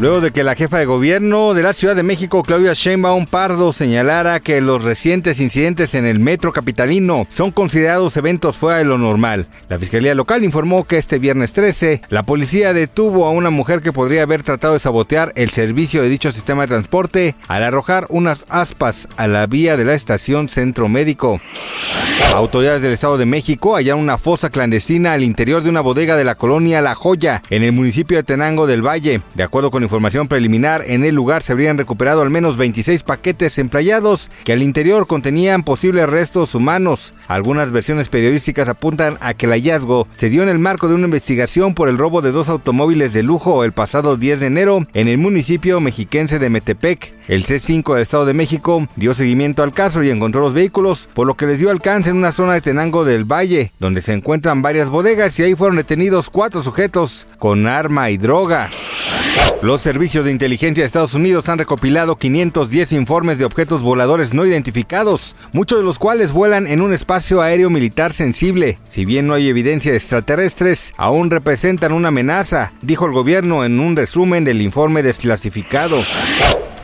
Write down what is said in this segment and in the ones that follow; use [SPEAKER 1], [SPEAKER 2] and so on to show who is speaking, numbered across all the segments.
[SPEAKER 1] Luego de que la jefa de gobierno de la Ciudad de México, Claudia Sheinbaum Pardo, señalara que los recientes incidentes en el metro capitalino son considerados eventos fuera de lo normal. La Fiscalía Local informó que este viernes 13, la policía detuvo a una mujer que podría haber tratado de sabotear el servicio de dicho sistema de transporte al arrojar unas aspas a la vía de la estación Centro Médico. Autoridades del Estado de México hallaron una fosa clandestina al interior de una bodega de la colonia La Joya, en el municipio de Tenango del Valle. De acuerdo con información preliminar, en el lugar se habrían recuperado al menos 26 paquetes emplayados que al interior contenían posibles restos humanos. Algunas versiones periodísticas apuntan a que el hallazgo se dio en el marco de una investigación por el robo de dos automóviles de lujo el pasado 10 de enero en el municipio mexiquense de Metepec. El C5 del Estado de México dio seguimiento al caso y encontró los vehículos, por lo que les dio alcance en una zona de Tenango del Valle, donde se encuentran varias bodegas y ahí fueron detenidos cuatro sujetos con arma y droga. Los servicios de inteligencia de Estados Unidos han recopilado 510 informes de objetos voladores no identificados, muchos de los cuales vuelan en un espacio aéreo militar sensible. Si bien no hay evidencia de extraterrestres, aún representan una amenaza, dijo el gobierno en un resumen del informe desclasificado.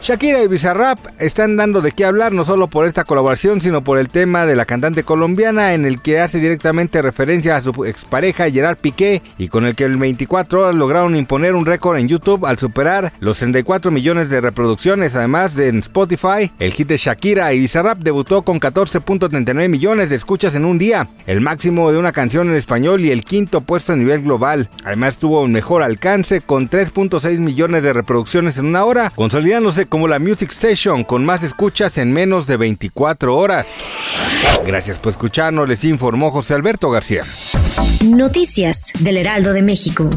[SPEAKER 1] Shakira y Bizarrap están dando de qué hablar no solo por esta colaboración, sino por el tema de la cantante colombiana en el que hace directamente referencia a su expareja Gerard Piqué y con el que en 24 horas lograron imponer un récord en YouTube al superar los 64 millones de reproducciones. Además de en Spotify, el hit de Shakira y Bizarrap debutó con 14.39 millones de escuchas en un día, el máximo de una canción en español y el quinto puesto a nivel global. Además tuvo un mejor alcance con 3.6 millones de reproducciones en una hora, consolidándose como la Music Station con más escuchas en menos de 24 horas. Gracias por escucharnos, les informó José Alberto García.
[SPEAKER 2] Noticias del Heraldo de México.